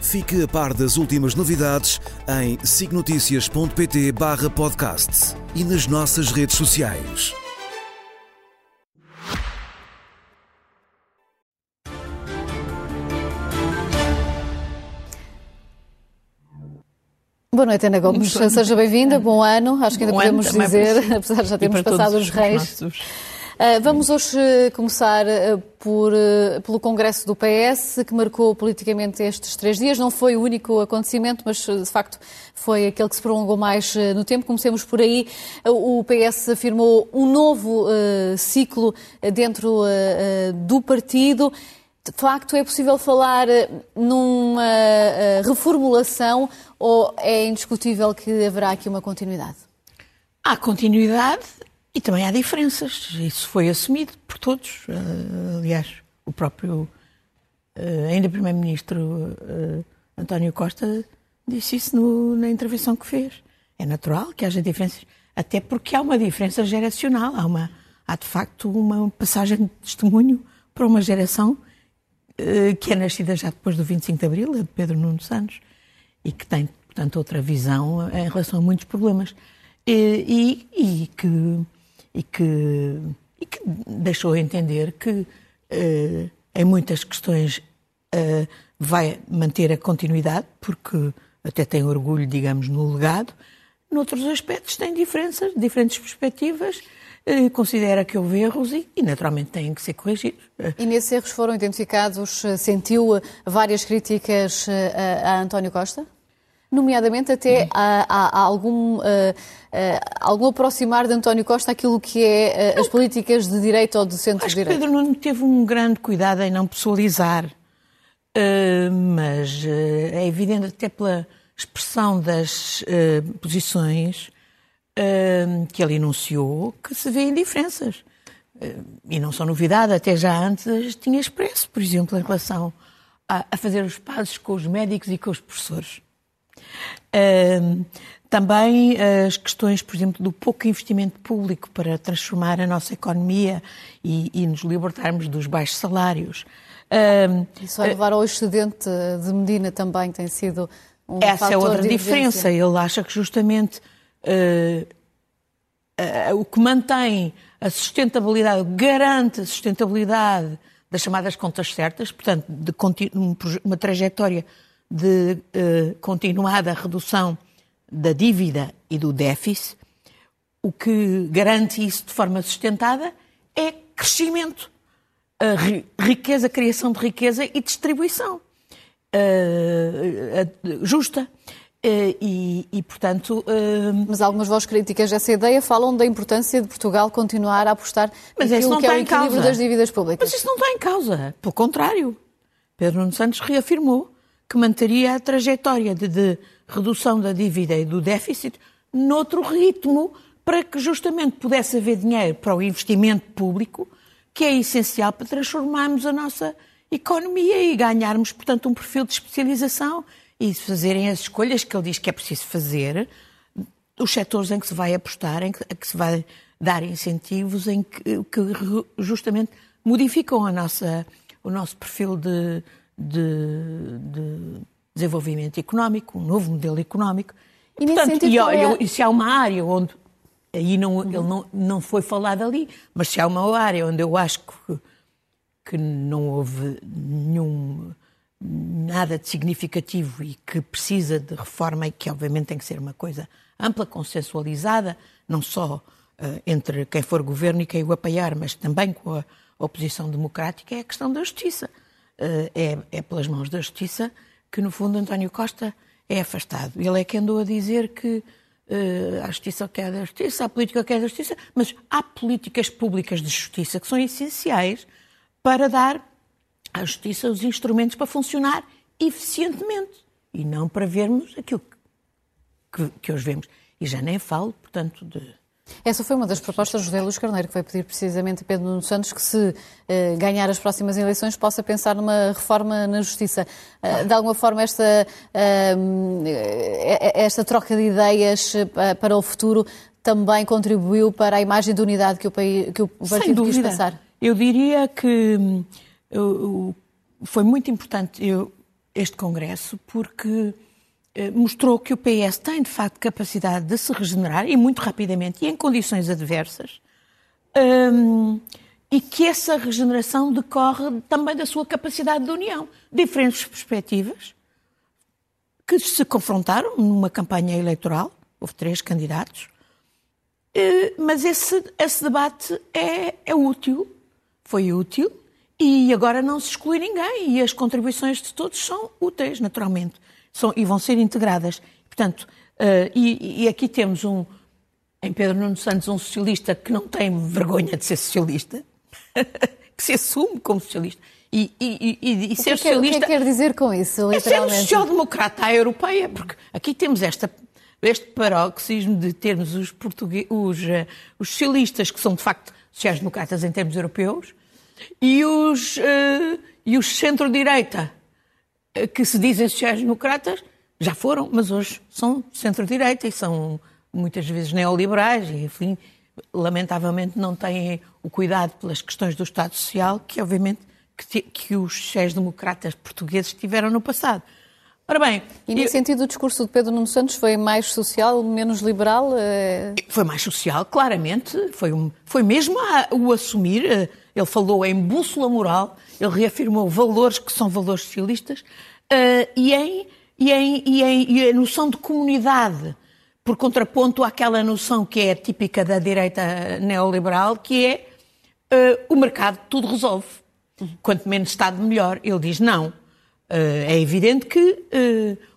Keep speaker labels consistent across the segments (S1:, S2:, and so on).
S1: Fique a par das últimas novidades em signoticias.pt barra podcast e nas nossas redes sociais.
S2: Boa noite, Ana Gomes. Seja bem-vinda, bom ano. Acho que ainda
S3: bom
S2: podemos dizer, apesar de já termos passado os reis. Nossos... Uh, vamos hoje começar uh, por, uh, pelo Congresso do PS, que marcou politicamente estes três dias. Não foi o único acontecimento, mas de facto foi aquele que se prolongou mais no tempo. Comecemos por aí. O PS afirmou um novo ciclo dentro do partido. De facto, é possível falar numa reformulação ou é indiscutível que haverá aqui uma continuidade?
S3: Há continuidade e também há diferenças. Isso foi assumido por todos. Uh, aliás, o próprio, uh, ainda Primeiro-Ministro uh, António Costa disse isso no, na intervenção que fez. É natural que haja diferenças, até porque há uma diferença geracional. Há, uma, há de facto uma passagem de testemunho para uma geração que é nascida já depois do 25 de Abril, a de Pedro Nuno Santos, e que tem, portanto, outra visão em relação a muitos problemas. E, e, e que e que, e que deixou entender que uh, em muitas questões uh, vai manter a continuidade, porque até tem orgulho, digamos, no legado. Noutros aspectos tem diferenças, diferentes perspectivas, uh, considera que houve erros e, e, naturalmente têm que ser corrigidos.
S2: E nesses erros foram identificados, sentiu várias críticas a António Costa? Nomeadamente até há, há algum, uh, uh, algum aproximar de António Costa àquilo que é uh, as políticas de direita ou de centro-direita.
S3: Pedro Nuno teve um grande cuidado em não pessoalizar, mas é evidente até pela expressão das posições que ele enunciou que se vê diferenças. e não são novidade, até já antes tinha expresso, por exemplo, em relação a, a fazer os passos com os médicos e com os professores também as questões, por exemplo, do pouco investimento público para transformar a nossa economia e, e nos libertarmos dos baixos salários.
S2: Isso vai levar ao excedente de Medina também, tem sido um
S3: Essa
S2: é
S3: outra diferença. Ele acha que justamente uh, o que mantém a sustentabilidade, garante a sustentabilidade das chamadas contas certas, portanto, de uma trajetória de eh, continuada redução da dívida e do déficit, o que garante isso de forma sustentada é crescimento, riqueza, criação de riqueza e distribuição uh, justa. Uh, e, e, portanto. Uh...
S2: Mas algumas vozes críticas dessa ideia falam da importância de Portugal continuar a apostar
S3: Mas isso não
S2: que
S3: está
S2: é o equilíbrio
S3: causa.
S2: das dívidas públicas.
S3: Mas isso não está em causa. Pelo contrário. Pedro Nuno Santos reafirmou que manteria a trajetória de, de redução da dívida e do déficit noutro ritmo para que justamente pudesse haver dinheiro para o investimento público, que é essencial para transformarmos a nossa economia e ganharmos, portanto, um perfil de especialização e fazerem as escolhas que ele diz que é preciso fazer, os setores em que se vai apostar, em que, que se vai dar incentivos, em que, que justamente modificam a nossa, o nosso perfil de, de, de desenvolvimento económico, um novo modelo económico.
S2: E, Portanto, sentido, e, olha,
S3: é... se há uma área onde aí não, uhum. ele não, não foi falado ali, mas se há uma área onde eu acho que, que não houve nenhum nada de significativo e que precisa de reforma e que obviamente tem que ser uma coisa ampla, consensualizada, não só uh, entre quem for governo e quem o apoiar, mas também com a oposição democrática, é a questão da justiça. Eh, é, é pelas mãos da Justiça que, no fundo, António Costa é afastado. Ele é que andou a dizer que uh, a Justiça quer da Justiça, a política quer da Justiça, mas há políticas públicas de justiça que são essenciais para dar à Justiça os instrumentos para funcionar eficientemente e não para vermos aquilo que, que, que hoje vemos. E já nem falo, portanto, de
S2: Essa foi uma das propostas de José Luís Carneiro, que foi pedir precisamente a Pedro Nuno Santos que, se eh, ganhar as próximas eleições, possa pensar numa reforma na Justiça. Eh, de alguma forma, esta, eh, esta troca de ideias eh, para o futuro também contribuiu para a imagem de unidade que o, país, que o partido quis passar?
S3: Eu diria que hum, foi muito importante este Congresso porque mostrou que o PS tem, de facto, capacidade de se regenerar, e muito rapidamente, e em condições adversas, um, e que essa regeneração decorre também da sua capacidade de união. Diferentes perspectivas que se confrontaram numa campanha eleitoral, houve três candidatos, eh, mas esse, esse debate é, é útil, foi útil, e agora não se exclui ninguém, e as contribuições de todos são úteis, naturalmente são, e vão ser integradas. Portanto, uh, e, e, aqui temos um, em Pedro Nuno Santos, um socialista que não tem vergonha de ser socialista, que se assume como socialista.
S2: E, e, e, e ser que socialista. O que é que quer dizer com isso?
S3: É ser social-democrata à europeia, porque aqui temos esta, este paroxismo de termos os, portugueses, os, uh, os socialistas, que são de facto sociais-democratas em termos europeus, e os, uh, e os centro-direita, que se dizem sociais-democratas, já foram, mas hoje são centro-direita e são muitas vezes neoliberais e, enfim, lamentavelmente não têm o cuidado pelas questões do Estado Social que, obviamente, que, que os sociais-democratas portugueses tiveram no passado.
S2: Ora bem... E nesse eu... sentido o discurso de Pedro Nuno Santos foi mais social, menos liberal? É...
S3: Foi mais social, claramente. Foi, um, foi mesmo a, o assumir. Eh, ele falou em bússola moral, ele reafirmou valores que são valores socialistas uh, e, em, e, em, e, em, e a noção de comunidade, por contraponto àquela noção que é típica da direita neoliberal, que é uh, o mercado tudo resolve. Quanto menos Estado, melhor. Ele diz não. Uh, é evidente que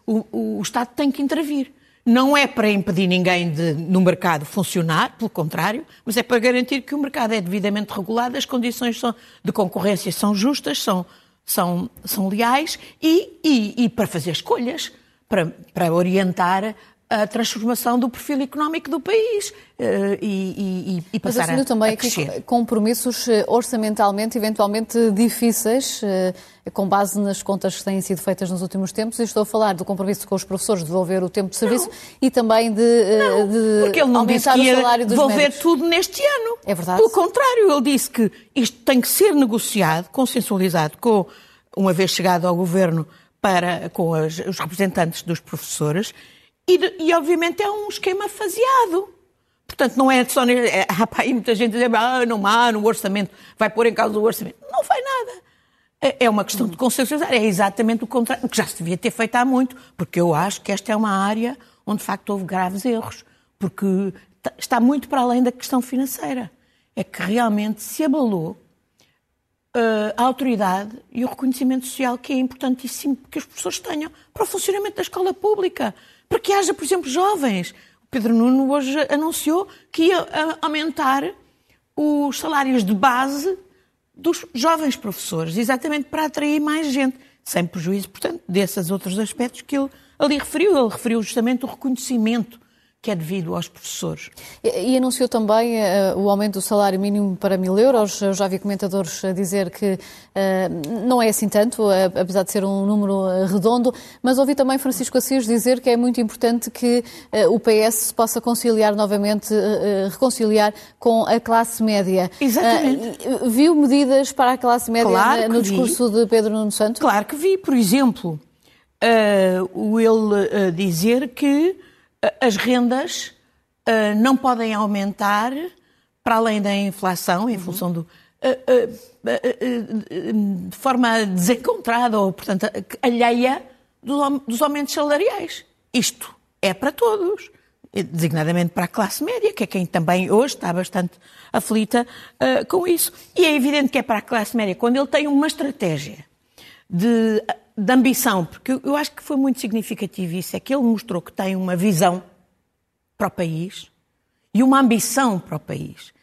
S3: o, o Estado tem que intervir. Não é para impedir ninguém de, no mercado funcionar, pelo contrário, mas é para garantir que o mercado é devidamente regulado, as condições de concorrência são justas, são, são, são leais e, e, e para fazer escolhas, para, para orientar a transformação do perfil económico do país uh, e, e, e passar Mas a, também a crescer.
S2: compromissos eh, orçamentalmente, eventualmente difíceis, uh, com base nas contas que têm sido feitas nos últimos tempos. E estou a falar do compromisso com os professores de devolver o tempo de serviço não. e também de,
S3: uh, de porque ele não disse que ia devolver
S2: médicos.
S3: tudo neste ano.
S2: É verdade.
S3: Pelo contrário, ele disse que isto tem que ser negociado, consensualizado, com, uma vez chegado ao governo, para, com as, os representantes dos professores e, e, obviamente, é um esquema faseado. Portanto, não é só. É, há aí muita gente dizer, ah, não há, no orçamento, vai pôr em causa o orçamento. Não vai nada. É, é uma questão de consensualizar. É exatamente o contrário, que já se devia ter feito há muito, porque eu acho que esta é uma área onde, de facto, houve graves erros. Porque está muito para além da questão financeira. É que realmente se abalou uh, a autoridade e o reconhecimento social que é importantíssimo que as pessoas tenham para o funcionamento da escola pública para que haja, por exemplo, jovens. O Pedro Nuno hoje anunciou que ia ah, aumentar os salários de base dos jovens professores, exatamente para atrair mais gente, sem prejuízo, portanto, desses outros aspectos que ele ali referiu. Ele referiu justamente o reconhecimento que é devido aos professores.
S2: E, e anunciou também uh, o aumento do salário mínimo para mil euros. Eu já vi comentadores a dizer que uh, não é assim tanto, uh, apesar de ser um número redondo, mas ouvi também Francisco Assis dizer que é muito importante que o PS se possa conciliar novamente, reconciliar com a classe média.
S3: Exatamente.
S2: viu medidas para a classe média claro no discurso vi. de Pedro Nuno Santos?
S3: Claro que vi, por exemplo, o ele dizer que as rendas uh, não podem aumentar para além da inflação, em uhum. função do. Uh, uh, de forma desencontrada ou, portanto, alheia dos aumentos salariais. Isto é para todos, designadamente para a classe média, que é quem também hoje está bastante aflita com isso. E é evidente que é para a classe média, quando ele tem uma estratégia de de ambição, porque eu acho que foi muito significativo isso, é que ele mostrou que tem uma visão para o país e uma ambição para o país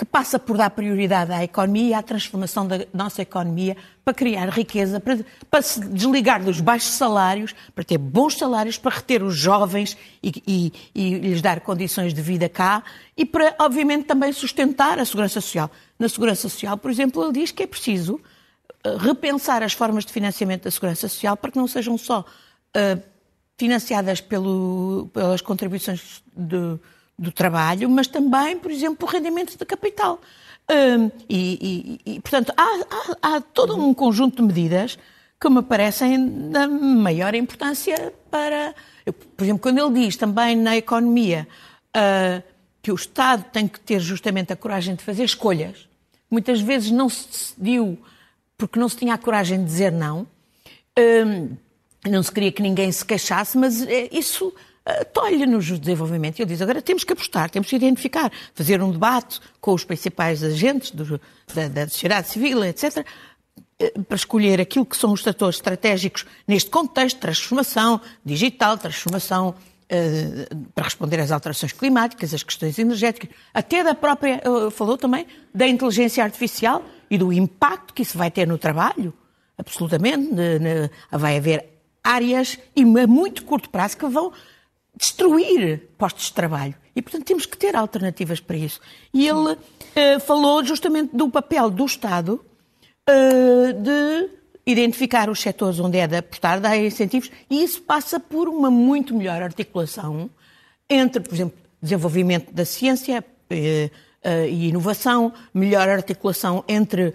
S3: que passa por dar prioridade à economia e à transformação da nossa economia para criar riqueza, para, para se desligar dos baixos salários, para ter bons salários, para reter os jovens e, e, e lhes dar condições de vida cá e para, obviamente, também sustentar a segurança social. Na segurança social, por exemplo, ele diz que é preciso repensar as formas de financiamento da segurança social para que não sejam só uh, financiadas pelo, pelas contribuições de do trabalho, mas também, por exemplo, o rendimento de capital. Um, e, e, e, portanto, há, há, há, todo um conjunto de medidas que me parecem da maior importância para. Eu, por exemplo, quando ele diz também na economia uh, que o Estado tem que ter justamente a coragem de fazer escolhas, muitas vezes não se decidiu porque não se tinha a coragem de dizer não, um, não se queria que ninguém se queixasse, mas eh, isso tolhe-nos o desenvolvimento. E ele diz, agora temos que apostar, temos que identificar, fazer um debate com os principais agentes do, da, da sociedade civil, etc., eh, para escolher aquilo que são os setores estratégicos neste contexto, transformação digital, transformação eh, para responder às alterações climáticas, às questões energéticas, até da própria, falou também, da inteligência artificial e do impacto que isso vai ter no trabalho, absolutamente, vai haver áreas e a muito curto prazo que vão destruir postos de trabalho. E, portanto, temos que ter alternativas para isso. E ele uh, falou justamente do papel do Estado uh, de identificar os setores onde é de apostar, dar incentivos, e isso passa por uma muito melhor articulação entre, por exemplo, desenvolvimento da ciência uh, e inovação, melhor articulação entre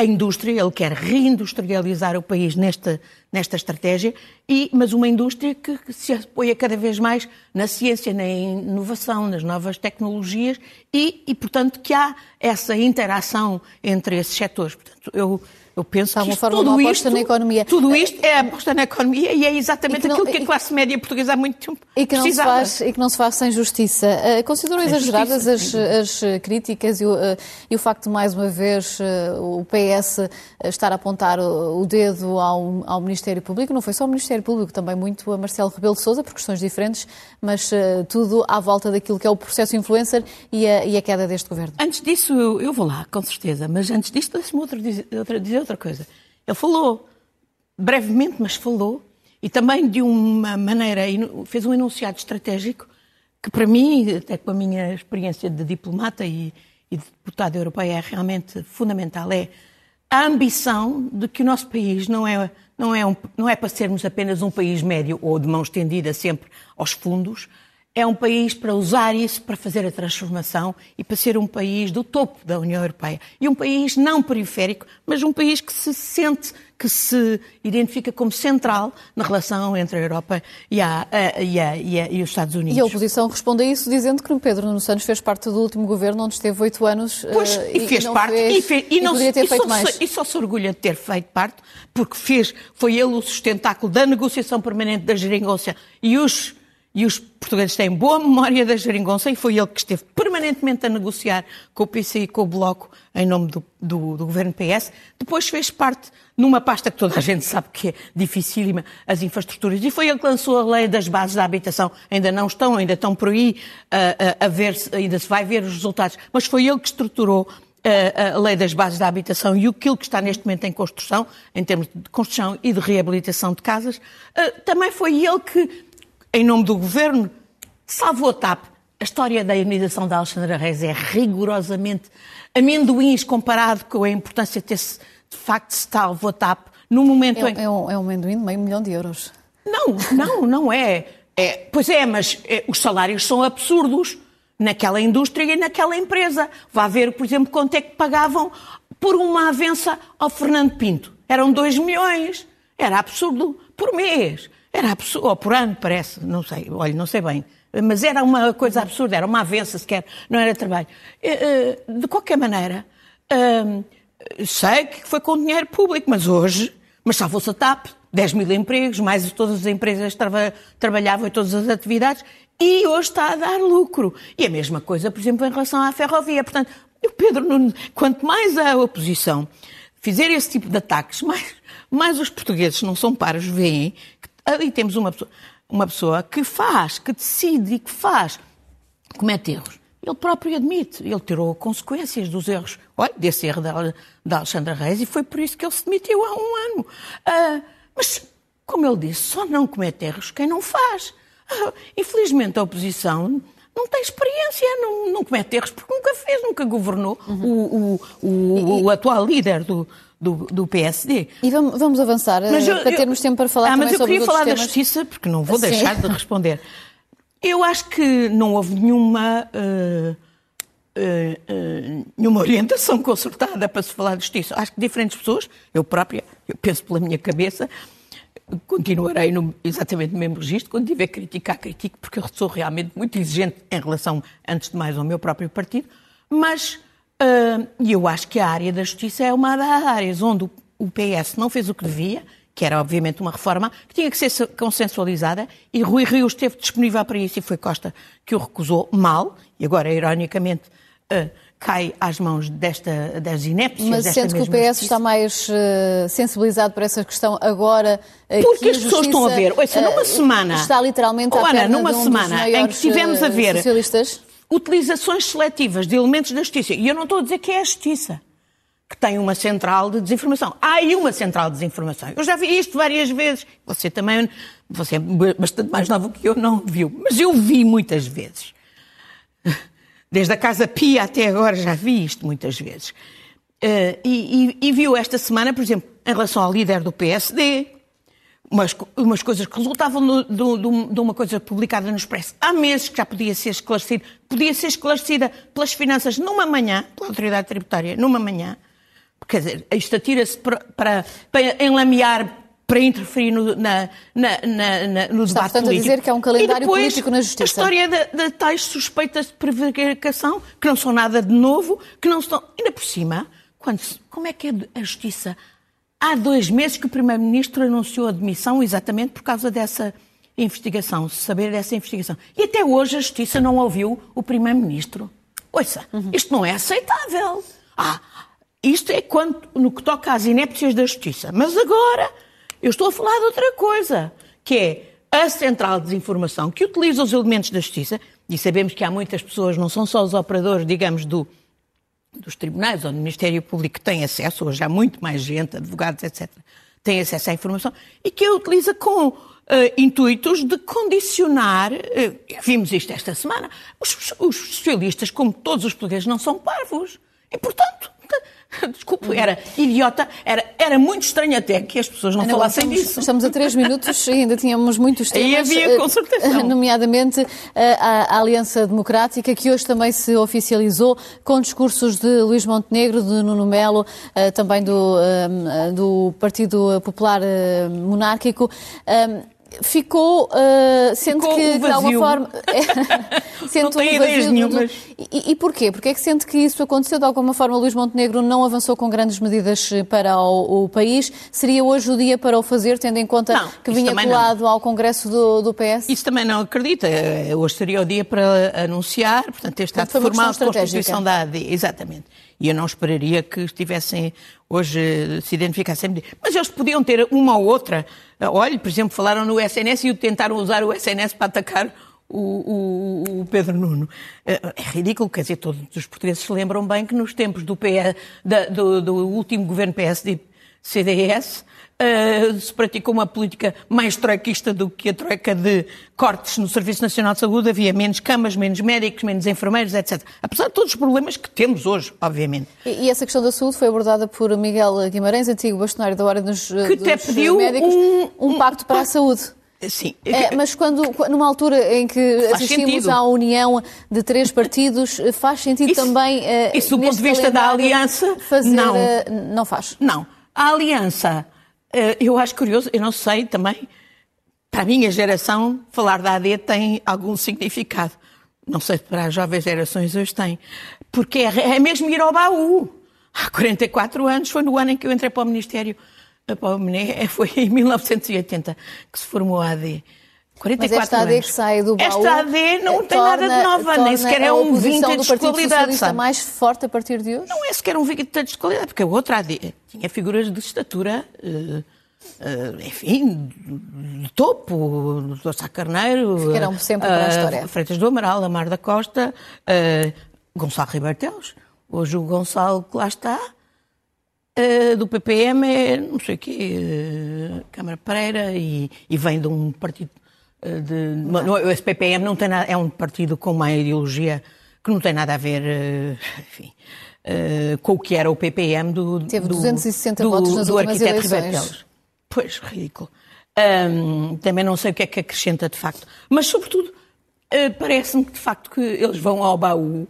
S3: a indústria, ele quer reindustrializar o país nesta, nesta estratégia, e, mas uma indústria que, que, se apoia cada vez mais na ciência, na inovação, nas novas tecnologias e, e, portanto, que há essa interação entre esses setores. Portanto, eu eu penso que
S2: uma forma tudo isto, na economia.
S3: Tudo isto é aposta na economia e é exatamente que não, aquilo que a classe média portuguesa há muito tempo
S2: e que
S3: precisava.
S2: Não se faz, e que não se faz sem justiça. Uh, consideram sem exageradas justiça, as, as, críticas e o, uh, e o, facto de, mais uma vez, uh, o PS estar a apontar o, o dedo ao, ao, Ministério Público? Não foi só o Ministério Público, também muito a Marcelo Rebelo de Sousa, por questões diferentes, mas tudo à volta daquilo que é o processo influencer e a, e a queda deste governo.
S3: Antes disso, eu, eu vou lá, com certeza, mas antes disso, deixe-me dizer outra coisa. Ele falou, brevemente, mas falou, e também de uma maneira, fez um enunciado estratégico que, para mim, até com a minha experiência de diplomata e, e de deputada europeia, é realmente fundamental. É a ambição de que o nosso país não é, não é, um, não é para sermos apenas um país médio ou de mão estendida sempre aos fundos, é um país para usar isso para fazer a transformação e para ser um país do topo da União Europeia. E um país não periférico, mas um país que se sente, que se identifica como central na relação entre a Europa e, a, a, e, a, e, e os Estados Unidos.
S2: E a oposição responde a isso dizendo que o Pedro Nuno Santos fez parte do último governo onde esteve oito anos
S3: pois, uh, e fez parte fez, e, fez, e, não,
S2: poderia ter feito
S3: só,
S2: mais.
S3: E só se orgulha de ter feito parte porque fez, foi ele o sustentáculo da negociação permanente da geringonça e os e os portugueses têm boa memória da geringonça e foi ele que esteve permanentemente a negociar com o PC e com o Bloco em nome do, do, do, governo PS. Depois fez parte numa pasta que toda a gente sabe que é dificílima, as infraestruturas. E foi ele que lançou a lei das bases da habitação. Ainda não estão, ainda estão por aí a, a, a ver, ainda se vai ver os resultados. Mas foi ele que estruturou a, a lei das bases da habitação e aquilo que está neste momento em construção, em termos de construção e de reabilitação de casas. Também foi ele que em nome do governo, salvou a TAP. A história da indenização da Alexandra Reis é rigorosamente amendoins comparado com a importância de facto salvo a TAP no momento
S2: é,
S3: em...
S2: É um, é um amendoim de meio milhão de euros.
S3: Não, não, não é. é pois é, mas é, os salários são absurdos naquela indústria e naquela empresa. Vá ver, por exemplo, quanto é que pagavam por uma avença ao Fernando Pinto. Eram 2 milhões. Era absurdo por mês. Era absurdo, ou por ano, parece, não sei, olha, não sei bem. Mas era uma coisa absurda, era uma avença sequer, não era trabalho. Eh, eh, de qualquer maneira, ehm, sei que foi com dinheiro público, mas hoje, mas salvou-se a TAP, 10 mil empregos, mais todas as empresas trava, trabalhavam em todas as atividades, e hoje está a dar lucro. E a mesma coisa, por exemplo, em relação à ferrovia. Portanto, o Pedro Nuno, quanto mais a oposição fizer esse tipo de ataques, mais, mais os portugueses não são paros veem ali temos uma pessoa, uma pessoa que faz, que decide e que faz, comete erros, ele próprio admite, ele tirou consequências dos erros, olha, desse erro da, da Alexandra Reis e foi por isso que ele se demitiu há um ano. Uh, mas, como ele disse, só não comete erros quem não faz. Uh, infelizmente a oposição não tem experiência, não, não comete erros porque nunca fez, nunca governou uhum. o, o, o, o, atual líder do, do, do, PSD.
S2: E vamos, vamos avançar mas eu, para termos tempo para falar ah,
S3: também
S2: sobre
S3: Mas eu queria falar da justiça, porque não vou Sim. deixar de responder. Eu acho que não houve nenhuma, uh, uh, uh, nenhuma orientação concertada para se falar de justiça. Acho que diferentes pessoas, eu própria, eu penso pela minha cabeça, continuarei no, exatamente no mesmo registro. Quando tiver criticar, critico, porque eu sou realmente muito exigente em relação, antes de mais, ao meu próprio partido. Mas eu acho que a área da justiça é uma das áreas onde o PS não fez o que devia que era obviamente uma reforma que tinha que ser consensualizada, e Rui Rio esteve disponível para isso e foi Costa que o recusou mal, e agora, ironicamente, uh, cai às mãos desta, das inépcias
S2: Mas
S3: desta
S2: sente que o PS
S3: justiça.
S2: está mais uh, sensibilizado por essa questão agora
S3: uh, Porque as pessoas estão a ver, ouça, numa semana...
S2: Está literalmente oh, Ana,
S3: numa
S2: um
S3: semana em que tivemos a ver
S2: socialistas?
S3: Utilizações seletivas de elementos da justiça, e eu não estou a dizer que é a justiça, que tem uma central de desinformação. Há aí uma central de desinformação. Eu já vi isto várias vezes. Você também, você é bastante mais novo que eu, não viu. Mas eu vi muitas vezes. Desde a Casa Pia até agora já vi isto muitas vezes. Uh, e, e, e, viu esta semana, por exemplo, em relação ao líder do PSD, umas, umas coisas que resultavam do, do, do, de uma coisa publicada no Expresso há meses que já podia ser esclarecida, podia ser esclarecida pelas finanças numa manhã, pela autoridade tributária, numa manhã, Quer dizer, isto atira-se para, para, para enlamear para interferir no, na, na, na, no
S2: Está,
S3: debate
S2: portanto,
S3: político.
S2: a dizer que é um calendário
S3: depois,
S2: político na justiça.
S3: A história de, tais suspeitas de prevaricação, que não são nada de novo, que não estão. Ainda por cima, quando, como é que é a justiça? Há dois meses que o Primeiro-Ministro anunciou a demissão exatamente por causa dessa investigação, saber dessa investigação. E até hoje a Justiça não ouviu o Primeiro-Ministro. Ouça, uhum. isto não é aceitável. Ah, isto é quanto no que toca às inépcias da justiça. Mas agora eu estou a falar de outra coisa, que é a central de desinformação que utiliza os elementos da justiça, e sabemos que há muitas pessoas, não são só os operadores, digamos, do, dos tribunais ou do Ministério Público que têm acesso, hoje há muito mais gente, advogados, etc., têm acesso à informação, e que a utiliza com uh, intuitos de condicionar, uh, vimos isto esta semana, os, os socialistas, como todos os portugueses, não são parvos. E, portanto, Desculpe, era idiota, era, era muito estranho até que as pessoas não falassem
S2: estamos,
S3: disso.
S2: Estamos a três minutos e ainda tínhamos muitos temas.
S3: E havia concertação.
S2: Nomeadamente a, a, Aliança Democrática, que hoje também se oficializou com discursos de Luís Montenegro, de Nuno Melo, eh, também do, eh, do Partido Popular eh, Monárquico ficou, uh, sente
S3: ficou
S2: que,
S3: um de
S2: alguma forma.
S3: sente não tem um ideias nenhumas.
S2: E, e porquê? Porque é que sente que isso aconteceu? De alguma forma, Luís Montenegro não avançou com grandes medidas para o, o país. Seria hoje o dia para o fazer, tendo em conta
S3: não,
S2: que vinha colado não. ao Congresso do, do, PS?
S3: Isso também não acredita. Eh, hoje seria o dia para anunciar, portanto, ter estado formal a Constituição da AD. Exatamente. E eu não esperaria que estivessem hoje se identificassem. Mas eles podiam ter uma ou outra. Olha, por exemplo, falaram no SNS e tentaram usar o SNS para atacar o, o, o, Pedro Nuno. É ridículo, quer dizer, todos os portugueses se lembram bem que nos tempos do, PS, da, do, do último governo PSD-CDS, uh, se praticou uma política mais troiquista do que a troika de cortes no Serviço Nacional de Saúde, havia menos camas, menos médicos, menos enfermeiros, etc. Apesar de todos os problemas que temos hoje, obviamente.
S2: E, e essa questão da saúde foi abordada por Miguel Guimarães, antigo bastonário da Ordem dos,
S3: que
S2: dos até pediu médicos, um, um, um pacto para a saúde.
S3: Sim.
S2: É, mas quando, numa altura em que faz assistimos sentido. à união de três partidos, faz sentido
S3: isso,
S2: também.
S3: Uh, isso do ponto de vista da aliança.
S2: Fazer,
S3: não.
S2: Uh, não faz.
S3: Não. A aliança eh, eu acho curioso, eu não sei também, para a minha geração, falar da AD tem algum significado. Não sei se para as jovens gerações hoje tem. Porque é, é mesmo ir ao baú. Há 44 anos, foi no ano em que eu entrei para o Ministério, eh, para o MNE, foi em 1980 que se formou a AD. 44
S2: Mas esta AD
S3: anos.
S2: que sai do baú...
S3: Esta AD não tem nada de nova, nem sequer é um vintage de qualidade.
S2: Sabe? mais forte a partir de hoje?
S3: Não é sequer um vintage de qualidade, porque a outra AD tinha figuras de estatura uh, uh, enfim, de topo, o Dr. Sá Carneiro,
S2: Ficarão sempre para a história.
S3: Freitas do Amaral, Amar da Costa, Gonçalo Ribeiro Teles. Hoje o Gonçalo que lá está, do PPM é, não sei o quê, Câmara Pereira, e, e vem de um partido de, não, o SPPM não tem nada, é um partido com uma ideologia que não tem nada a ver, enfim, uh, com o que era o PPM do.
S2: Teve 260 do, votos nas do arquiteto.
S3: Pois, ridículo. Também não sei o que é que acrescenta de facto. Mas, sobretudo, parece-me que de facto que eles vão ao baú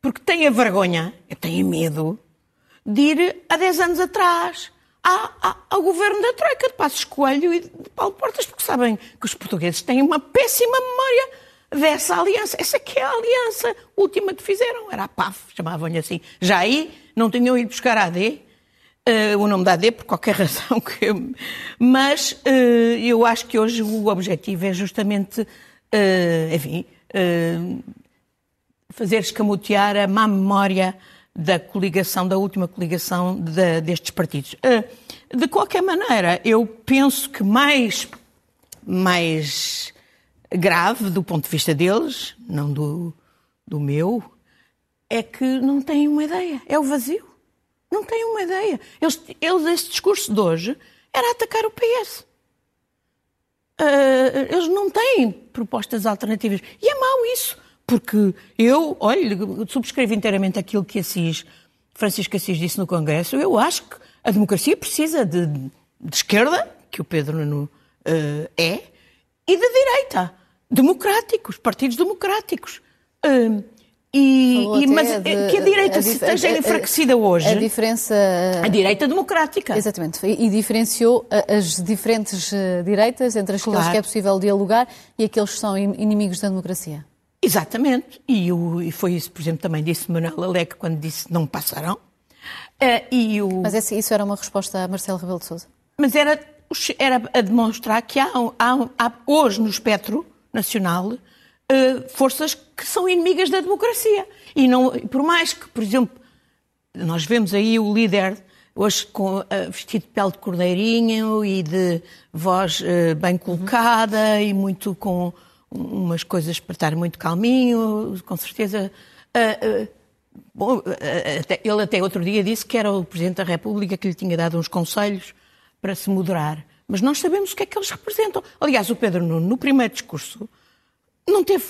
S3: porque têm a vergonha, têm medo de ir há 10 anos atrás ao governo da Troika de Passos Coelho e de Paulo Portas, porque sabem que os portugueses têm uma péssima memória dessa aliança. Essa que é a aliança última que fizeram. Era a PAF, chamavam-lhe assim. Já aí não tinham ido buscar a AD, uh, eh, o nome da AD, por qualquer razão. Que... Mas uh, eu acho que hoje o objetivo é justamente, uh, enfim, fazer escamotear a má memória da coligação, da última coligação de, destes partidos. De qualquer maneira, eu penso que mais, mais grave do ponto de vista deles, não do, do meu, é que não têm uma ideia. É o vazio. Não têm uma ideia. Eles, eles esse discurso de hoje era atacar o PS. Uh, ah, eles não têm propostas alternativas. E é mau isso, porque eu, olha, subscrevo inteiramente aquilo que Assis, Francisco Assis disse no Congresso. Eu acho que a democracia precisa de, de esquerda, que o Pedro Nuno uh, é, e de direita, democráticos, partidos democráticos. Uh, e, e, mas de, que a direita a se esteja enfraquecida hoje.
S2: A diferença.
S3: A direita democrática.
S2: Exatamente. E diferenciou as diferentes eh, direitas entre aqueles claro. que é possível dialogar e aqueles que são inimigos da democracia.
S3: Exatamente. E, o, e foi isso, por exemplo, também disse Manuel Alec quando disse não passarão. Uh, e o...
S2: Mas isso era uma resposta a Marcelo Rebelo de Sousa?
S3: Mas era era a demonstrar que há, há, há hoje no espectro nacional uh, forças que são inimigas da democracia. E não, por mais que, por exemplo, nós vemos aí o líder hoje com, uh, vestido de pele de cordeirinho e de voz bem colocada e muito com umas coisas para estar muito calminho, com certeza. bom, até, ele até outro dia disse que era o Presidente da República que lhe tinha dado uns conselhos para se moderar. Mas nós sabemos o que é que eles representam. Aliás, o Pedro Nuno, no primeiro discurso, não teve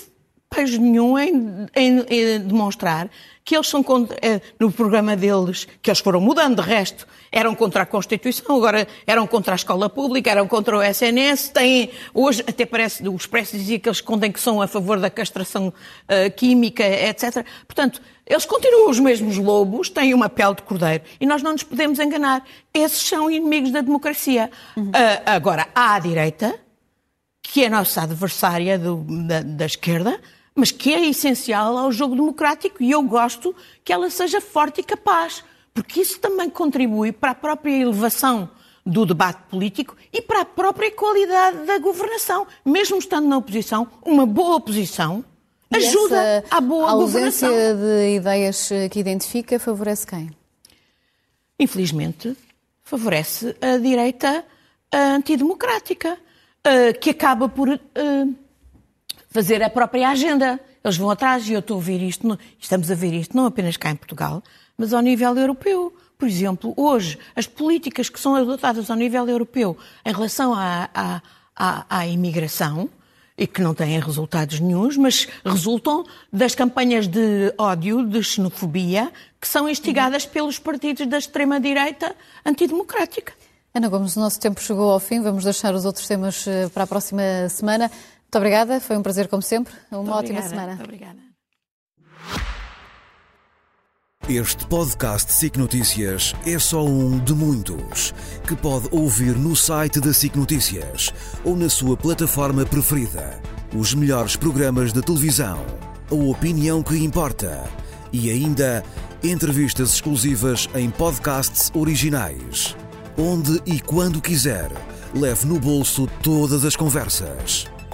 S3: pejo nenhum em, em, em, demonstrar que eles são contra, eh, no programa deles, que eles foram mudando de resto, eram contra a Constituição, agora eram contra a escola pública, eram contra o SNS, têm, hoje até parece, o Expresso dizia que eles escondem que são a favor da castração uh, química, etc. Portanto, eles continuam os mesmos lobos, têm uma pele de cordeiro e nós não nos podemos enganar. Esses são inimigos da democracia. Uhum. Uh, agora, há a direita, que é a nossa adversária do, da, da esquerda, mas que é essencial ao jogo democrático e eu gosto que ela seja forte e capaz, porque isso também contribui para a própria elevação do debate político e para a própria qualidade da governação. Mesmo estando na oposição, uma boa oposição ajuda à boa governação.
S2: A ausência de ideias que identifica favorece quem?
S3: Infelizmente, favorece a direita antidemocrática, eh, que acaba por eh, fazer a própria agenda. Eles vão atrás e eu estou a ver isto, estamos a ver isto não apenas cá em Portugal, mas ao nível europeu. Por exemplo, hoje, as políticas que são adotadas ao nível europeu em relação à, à, à, à imigração, e que não têm resultados nenhums, mas resultam das campanhas de ódio, de xenofobia, que são instigadas pelos partidos da extrema-direita antidemocrática.
S2: Ana Gomes, o nosso tempo chegou ao fim, vamos deixar os outros temas eh, para a próxima semana. Muito obrigada, foi um prazer como sempre. Uma
S3: Muito
S2: ótima semana.
S3: Muito obrigada.
S1: Este podcast SIC Notícias é só um de muitos que pode ouvir no site da SIC Notícias ou na sua plataforma preferida. Os melhores programas de televisão, a opinião que importa e ainda entrevistas exclusivas em podcasts originais. Onde e quando quiser, leve no bolso todas as conversas.